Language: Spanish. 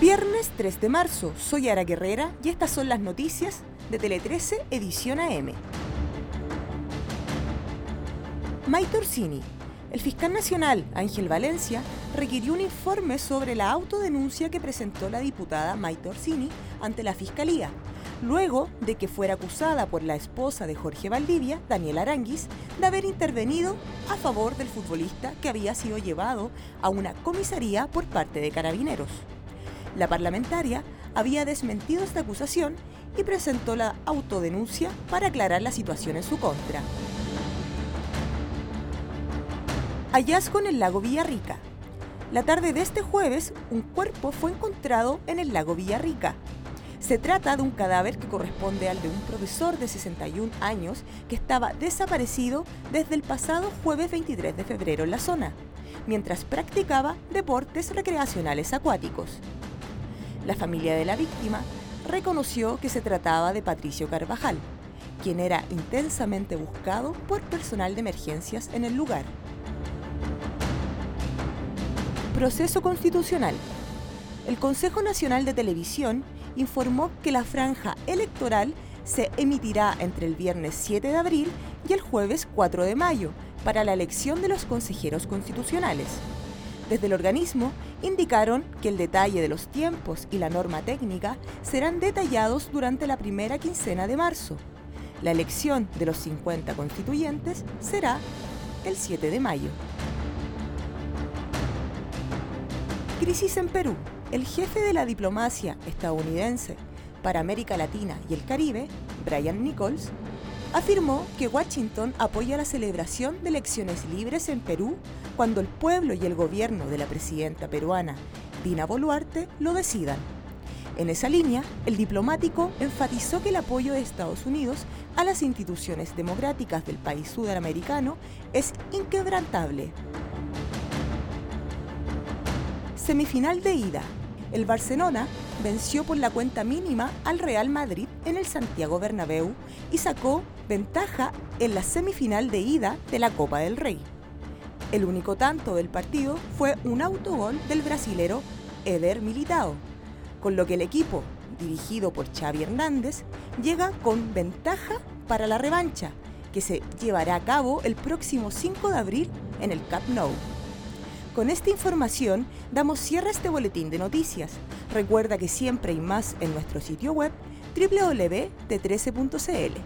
Viernes 3 de marzo, soy Ara Guerrera y estas son las noticias de Tele 13 Edición AM. Maite Orsini, el fiscal nacional Ángel Valencia requirió un informe sobre la autodenuncia que presentó la diputada Maite Orsini ante la Fiscalía, luego de que fuera acusada por la esposa de Jorge Valdivia, Daniel Aranguis, de haber intervenido a favor del futbolista que había sido llevado a una comisaría por parte de carabineros. La parlamentaria había desmentido esta acusación y presentó la autodenuncia para aclarar la situación en su contra. Hallazgo en el lago Villarrica. La tarde de este jueves, un cuerpo fue encontrado en el lago Villarrica. Se trata de un cadáver que corresponde al de un profesor de 61 años que estaba desaparecido desde el pasado jueves 23 de febrero en la zona, mientras practicaba deportes recreacionales acuáticos. La familia de la víctima reconoció que se trataba de Patricio Carvajal, quien era intensamente buscado por personal de emergencias en el lugar. Proceso constitucional. El Consejo Nacional de Televisión informó que la franja electoral se emitirá entre el viernes 7 de abril y el jueves 4 de mayo para la elección de los consejeros constitucionales. Desde el organismo indicaron que el detalle de los tiempos y la norma técnica serán detallados durante la primera quincena de marzo. La elección de los 50 constituyentes será el 7 de mayo. Crisis en Perú. El jefe de la diplomacia estadounidense para América Latina y el Caribe, Brian Nichols, afirmó que Washington apoya la celebración de elecciones libres en Perú cuando el pueblo y el gobierno de la presidenta peruana, Dina Boluarte, lo decidan. En esa línea, el diplomático enfatizó que el apoyo de Estados Unidos a las instituciones democráticas del país sudamericano es inquebrantable Semifinal de ida. El Barcelona venció por la cuenta mínima al Real Madrid en el Santiago Bernabéu y sacó ventaja en la semifinal de ida de la Copa del Rey. El único tanto del partido fue un autogol del brasilero Eder Militao, con lo que el equipo, dirigido por Xavi Hernández, llega con ventaja para la revancha, que se llevará a cabo el próximo 5 de abril en el Camp Nou. Con esta información damos cierre a este boletín de noticias. Recuerda que siempre hay más en nuestro sitio web www.t13.cl.